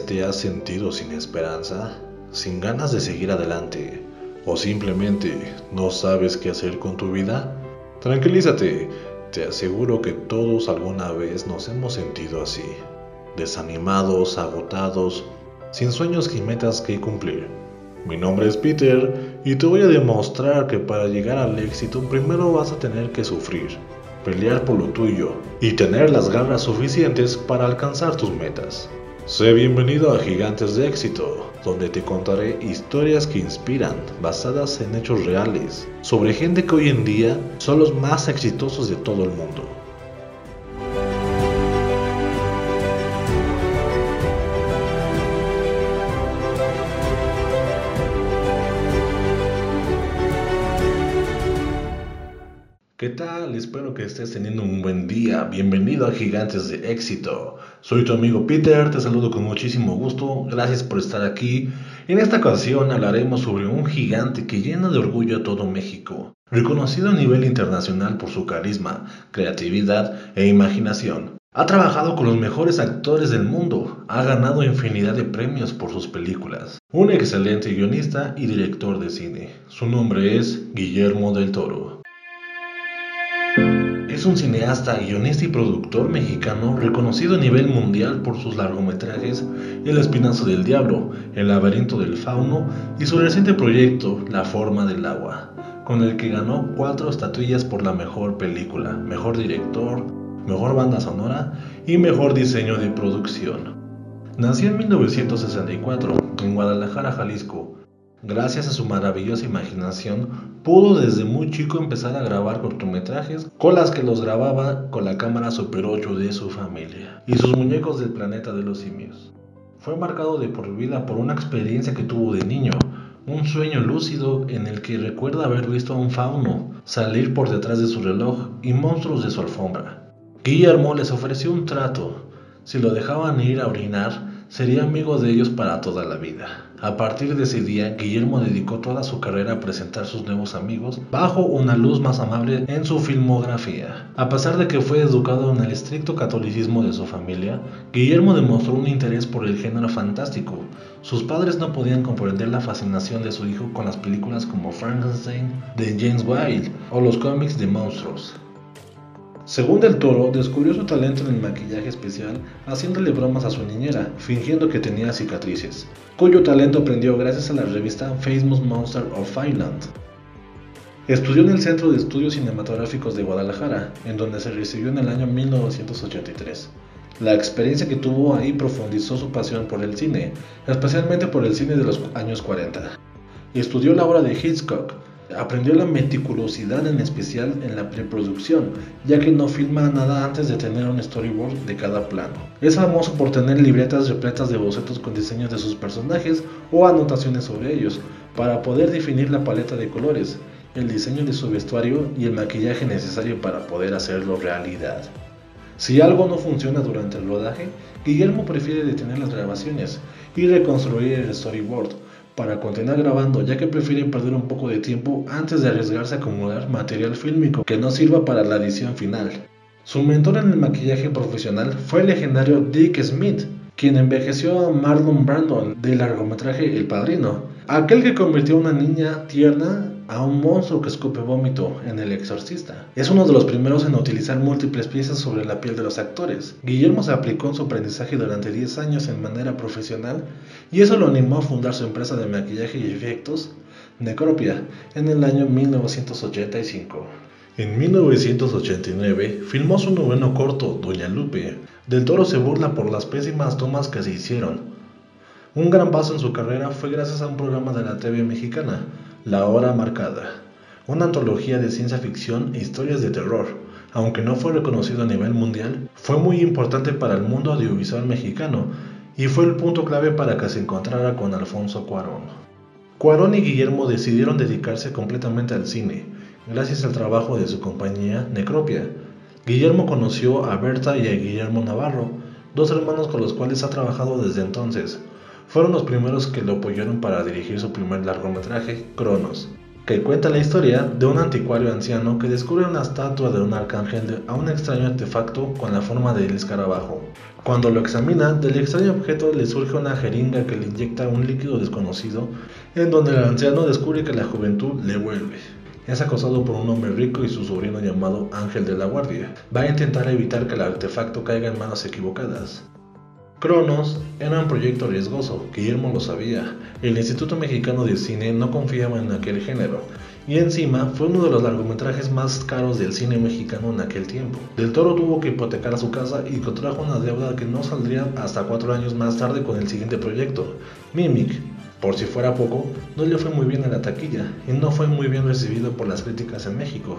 te has sentido sin esperanza, sin ganas de seguir adelante o simplemente no sabes qué hacer con tu vida? Tranquilízate, te aseguro que todos alguna vez nos hemos sentido así, desanimados, agotados, sin sueños y metas que cumplir. Mi nombre es Peter y te voy a demostrar que para llegar al éxito primero vas a tener que sufrir pelear por lo tuyo y tener las garras suficientes para alcanzar tus metas. Sé bienvenido a Gigantes de Éxito, donde te contaré historias que inspiran, basadas en hechos reales, sobre gente que hoy en día son los más exitosos de todo el mundo. Que estés teniendo un buen día. Bienvenido a Gigantes de Éxito. Soy tu amigo Peter, te saludo con muchísimo gusto. Gracias por estar aquí. En esta ocasión hablaremos sobre un gigante que llena de orgullo a todo México, reconocido a nivel internacional por su carisma, creatividad e imaginación. Ha trabajado con los mejores actores del mundo, ha ganado infinidad de premios por sus películas. Un excelente guionista y director de cine. Su nombre es Guillermo del Toro. Es un cineasta, guionista y productor mexicano reconocido a nivel mundial por sus largometrajes El Espinazo del Diablo, El Laberinto del Fauno y su reciente proyecto La Forma del Agua, con el que ganó cuatro estatuillas por la mejor película, mejor director, mejor banda sonora y mejor diseño de producción. Nació en 1964 en Guadalajara, Jalisco, Gracias a su maravillosa imaginación, pudo desde muy chico empezar a grabar cortometrajes con las que los grababa con la cámara Super 8 de su familia y sus muñecos del planeta de los simios. Fue marcado de por vida por una experiencia que tuvo de niño, un sueño lúcido en el que recuerda haber visto a un fauno salir por detrás de su reloj y monstruos de su alfombra. Guillermo les ofreció un trato, si lo dejaban ir a orinar, sería amigo de ellos para toda la vida. A partir de ese día, Guillermo dedicó toda su carrera a presentar sus nuevos amigos bajo una luz más amable en su filmografía. A pesar de que fue educado en el estricto catolicismo de su familia, Guillermo demostró un interés por el género fantástico. Sus padres no podían comprender la fascinación de su hijo con las películas como Frankenstein de James Wilde o los cómics de monstruos. Según Del Toro, descubrió su talento en el maquillaje especial haciéndole bromas a su niñera, fingiendo que tenía cicatrices, cuyo talento aprendió gracias a la revista Famous Monster of Island. Estudió en el Centro de Estudios Cinematográficos de Guadalajara, en donde se recibió en el año 1983. La experiencia que tuvo ahí profundizó su pasión por el cine, especialmente por el cine de los años 40. Y estudió la obra de Hitchcock, Aprendió la meticulosidad en especial en la preproducción, ya que no filma nada antes de tener un storyboard de cada plano. Es famoso por tener libretas repletas de bocetos con diseños de sus personajes o anotaciones sobre ellos, para poder definir la paleta de colores, el diseño de su vestuario y el maquillaje necesario para poder hacerlo realidad. Si algo no funciona durante el rodaje, Guillermo prefiere detener las grabaciones y reconstruir el storyboard para continuar grabando, ya que prefieren perder un poco de tiempo antes de arriesgarse a acumular material fílmico que no sirva para la edición final. Su mentor en el maquillaje profesional fue el legendario Dick Smith, quien envejeció a Marlon Brando del largometraje El Padrino, aquel que convirtió a una niña tierna a un monstruo que escupe vómito en El Exorcista. Es uno de los primeros en utilizar múltiples piezas sobre la piel de los actores. Guillermo se aplicó en su aprendizaje durante 10 años en manera profesional y eso lo animó a fundar su empresa de maquillaje y efectos, Necropia, en el año 1985. En 1989 filmó su noveno corto, Doña Lupe. Del Toro se burla por las pésimas tomas que se hicieron. Un gran paso en su carrera fue gracias a un programa de la TV mexicana, la Hora Marcada, una antología de ciencia ficción e historias de terror. Aunque no fue reconocido a nivel mundial, fue muy importante para el mundo audiovisual mexicano y fue el punto clave para que se encontrara con Alfonso Cuarón. Cuarón y Guillermo decidieron dedicarse completamente al cine, gracias al trabajo de su compañía Necropia. Guillermo conoció a Berta y a Guillermo Navarro, dos hermanos con los cuales ha trabajado desde entonces. Fueron los primeros que lo apoyaron para dirigir su primer largometraje, Cronos. que cuenta la historia de un anticuario anciano que descubre una estatua de un arcángel a un extraño artefacto con la forma del escarabajo. Cuando lo examina, del extraño objeto le surge una jeringa que le inyecta un líquido desconocido, en donde el anciano descubre que la juventud le vuelve. Es acosado por un hombre rico y su sobrino llamado Ángel de la Guardia. Va a intentar evitar que el artefacto caiga en manos equivocadas. Cronos era un proyecto riesgoso, Guillermo lo sabía. El Instituto Mexicano de Cine no confiaba en aquel género, y encima fue uno de los largometrajes más caros del cine mexicano en aquel tiempo. Del Toro tuvo que hipotecar su casa y contrajo una deuda que no saldría hasta cuatro años más tarde con el siguiente proyecto, Mimic. Por si fuera poco, no le fue muy bien en la taquilla y no fue muy bien recibido por las críticas en México.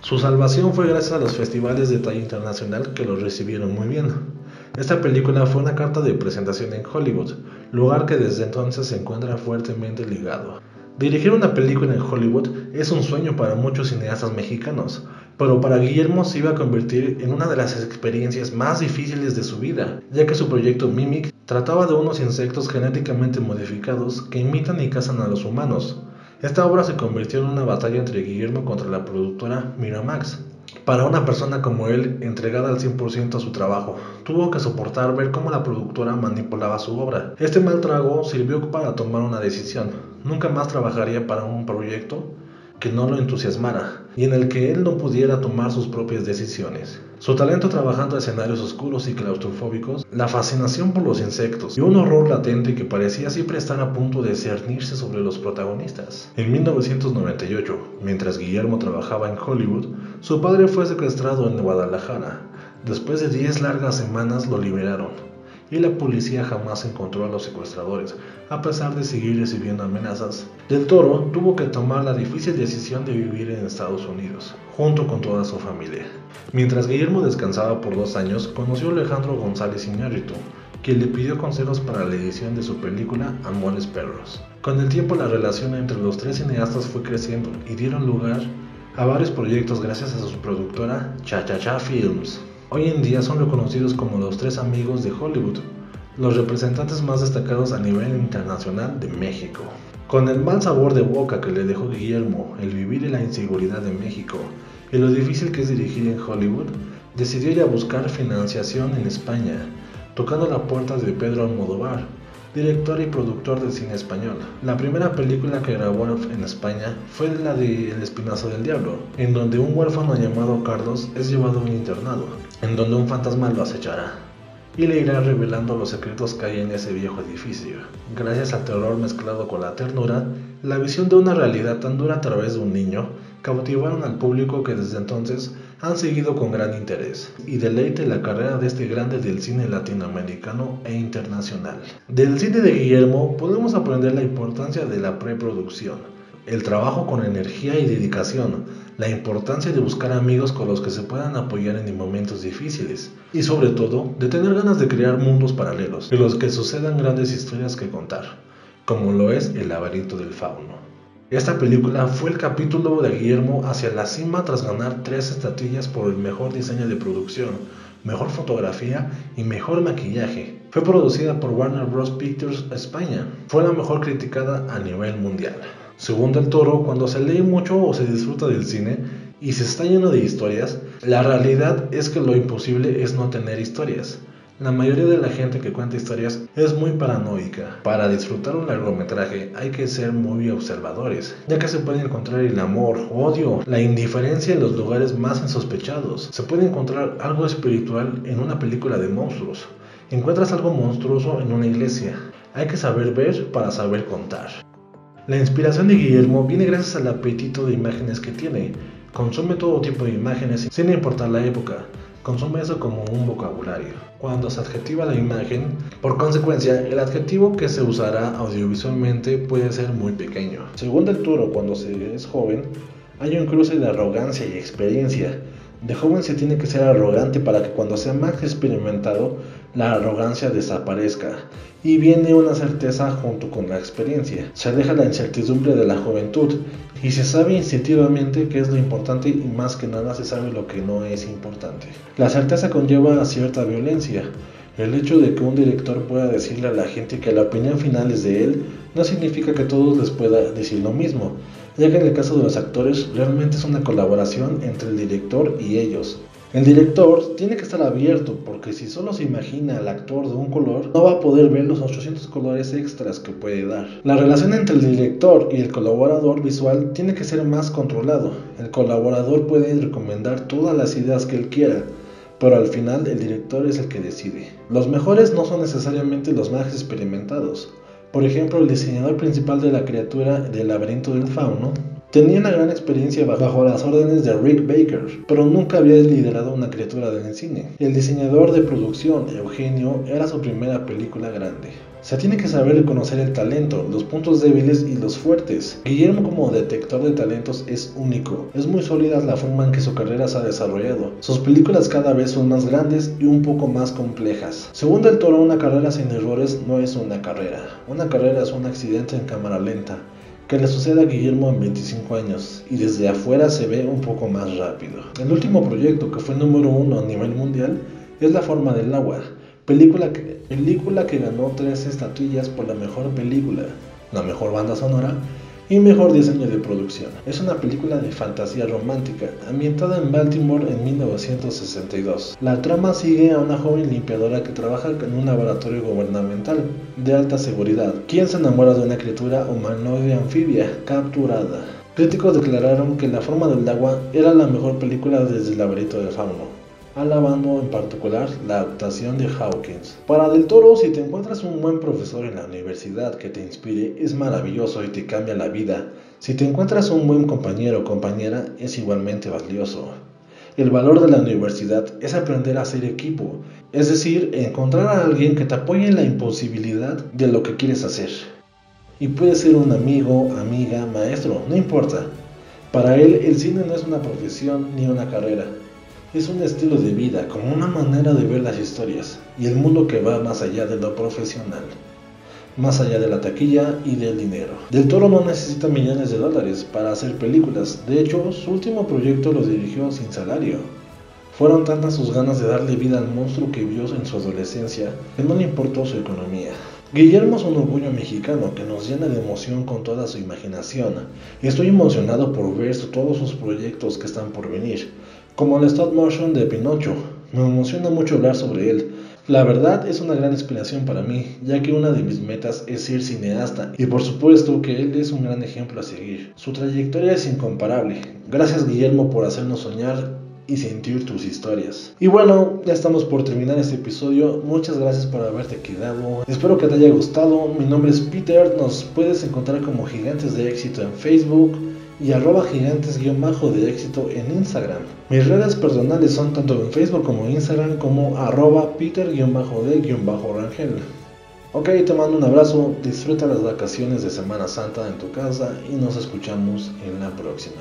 Su salvación fue gracias a los festivales de talla internacional que lo recibieron muy bien. Esta película fue una carta de presentación en Hollywood, lugar que desde entonces se encuentra fuertemente ligado. Dirigir una película en Hollywood es un sueño para muchos cineastas mexicanos, pero para Guillermo se iba a convertir en una de las experiencias más difíciles de su vida, ya que su proyecto Mimic trataba de unos insectos genéticamente modificados que imitan y cazan a los humanos. Esta obra se convirtió en una batalla entre Guillermo contra la productora Miramax, para una persona como él, entregada al 100% a su trabajo, tuvo que soportar ver cómo la productora manipulaba su obra. Este mal trago sirvió para tomar una decisión. Nunca más trabajaría para un proyecto que no lo entusiasmara y en el que él no pudiera tomar sus propias decisiones. Su talento trabajando escenarios oscuros y claustrofóbicos, la fascinación por los insectos y un horror latente que parecía siempre estar a punto de cernirse sobre los protagonistas. En 1998, mientras Guillermo trabajaba en Hollywood, su padre fue secuestrado en Guadalajara. Después de 10 largas semanas lo liberaron y la policía jamás encontró a los secuestradores, a pesar de seguir recibiendo amenazas. Del Toro tuvo que tomar la difícil decisión de vivir en Estados Unidos, junto con toda su familia. Mientras Guillermo descansaba por dos años, conoció a Alejandro González Iñárritu, quien le pidió consejos para la edición de su película Amores Perros. Con el tiempo la relación entre los tres cineastas fue creciendo y dieron lugar a varios proyectos gracias a su productora Cha Cha Cha Films. Hoy en día son reconocidos como los tres amigos de Hollywood, los representantes más destacados a nivel internacional de México. Con el mal sabor de boca que le dejó Guillermo el vivir en la inseguridad de México y lo difícil que es dirigir en Hollywood, decidió ir a buscar financiación en España, tocando la puerta de Pedro Almodóvar, director y productor de cine español. La primera película que grabó en España fue la de El Espinazo del Diablo, en donde un huérfano llamado Carlos es llevado a un internado, en donde un fantasma lo acechará y le irá revelando los secretos que hay en ese viejo edificio. Gracias al terror mezclado con la ternura, la visión de una realidad tan dura a través de un niño cautivaron al público que desde entonces han seguido con gran interés y deleite la carrera de este grande del cine latinoamericano e internacional. Del cine de Guillermo podemos aprender la importancia de la preproducción, el trabajo con energía y dedicación, la importancia de buscar amigos con los que se puedan apoyar en momentos difíciles y sobre todo de tener ganas de crear mundos paralelos en los que sucedan grandes historias que contar, como lo es El laberinto del fauno. Esta película fue el capítulo de Guillermo hacia la cima tras ganar tres estatuillas por el mejor diseño de producción, mejor fotografía y mejor maquillaje. Fue producida por Warner Bros. Pictures España. Fue la mejor criticada a nivel mundial. Según Del Toro, cuando se lee mucho o se disfruta del cine y se está lleno de historias, la realidad es que lo imposible es no tener historias. La mayoría de la gente que cuenta historias es muy paranoica. Para disfrutar un largometraje hay que ser muy observadores, ya que se puede encontrar el amor, odio, la indiferencia en los lugares más insospechados. Se puede encontrar algo espiritual en una película de monstruos. Encuentras algo monstruoso en una iglesia. Hay que saber ver para saber contar. La inspiración de Guillermo viene gracias al apetito de imágenes que tiene. Consume todo tipo de imágenes sin importar la época. Consume eso como un vocabulario. Cuando se adjetiva la imagen, por consecuencia, el adjetivo que se usará audiovisualmente puede ser muy pequeño. Según Del Toro, cuando se es joven, hay un cruce de arrogancia y experiencia. De joven se tiene que ser arrogante para que cuando sea más experimentado, la arrogancia desaparezca y viene una certeza junto con la experiencia. Se aleja la incertidumbre de la juventud y se sabe instintivamente qué es lo importante y más que nada se sabe lo que no es importante. La certeza conlleva cierta violencia. El hecho de que un director pueda decirle a la gente que la opinión final es de él no significa que todos les pueda decir lo mismo. ya que en el caso de los actores realmente es una colaboración entre el director y ellos. El director tiene que estar abierto porque si solo se imagina al actor de un color, no va a poder ver los 800 colores extras que puede dar. La relación entre el director y el colaborador visual tiene que ser más controlado. El colaborador puede recomendar todas las ideas que él quiera, pero al final el director es el que decide. Los mejores no son necesariamente los más experimentados. Por ejemplo, el diseñador principal de la criatura del laberinto del fauno Tenía una gran experiencia bajo las órdenes de Rick Baker, pero nunca había liderado una criatura del cine. El diseñador de producción, Eugenio, era su primera película grande. Se tiene que saber reconocer el talento, los puntos débiles y los fuertes. Guillermo como detector de talentos es único. Es muy sólida la forma en que su carrera se ha desarrollado. Sus películas cada vez son más grandes y un poco más complejas. Según Del Toro, una carrera sin errores no es una carrera. Una carrera es un accidente en cámara lenta que le sucede a Guillermo en 25 años y desde afuera se ve un poco más rápido. El último proyecto que fue número uno a nivel mundial es La forma del agua, película que, película que ganó tres estatuillas por la mejor película, la mejor banda sonora y mejor diseño de producción. Es una película de fantasía romántica, ambientada en Baltimore en 1962. La trama sigue a una joven limpiadora que trabaja en un laboratorio gubernamental de alta seguridad, quien se enamora de una criatura humanoide anfibia capturada. Críticos declararon que La forma del agua era la mejor película desde el laberinto del fauno alabando en particular la actuación de Hawkins. Para Del Toro, si te encuentras un buen profesor en la universidad que te inspire, es maravilloso y te cambia la vida. Si te encuentras un buen compañero o compañera, es igualmente valioso. El valor de la universidad es aprender a ser equipo, es decir, encontrar a alguien que te apoye en la imposibilidad de lo que quieres hacer. Y puede ser un amigo, amiga, maestro, no importa. Para él, el cine no es una profesión ni una carrera, es un estilo de vida, como una manera de ver las historias y el mundo que va más allá de lo profesional, más allá de la taquilla y del dinero. Del Toro no necesita millones de dólares para hacer películas, de hecho su último proyecto lo dirigió sin salario. Fueron tantas sus ganas de darle vida al monstruo que vio en su adolescencia que no le importó su economía. Guillermo es un orgullo mexicano que nos llena de emoción con toda su imaginación estoy emocionado por ver todos sus proyectos que están por venir como el stop motion de Pinocho. Me emociona mucho hablar sobre él. La verdad es una gran inspiración para mí, ya que una de mis metas es ser cineasta y por supuesto que él es un gran ejemplo a seguir. Su trayectoria es incomparable. Gracias Guillermo por hacernos soñar y sentir tus historias. Y bueno, ya estamos por terminar este episodio. Muchas gracias por haberte quedado. Espero que te haya gustado. Mi nombre es Peter. Nos puedes encontrar como Gigantes de Éxito en Facebook y arroba gigantes-de éxito en Instagram. Mis redes personales son tanto en Facebook como en Instagram como arroba peter-de-rangel. Ok, te mando un abrazo, disfruta las vacaciones de Semana Santa en tu casa y nos escuchamos en la próxima.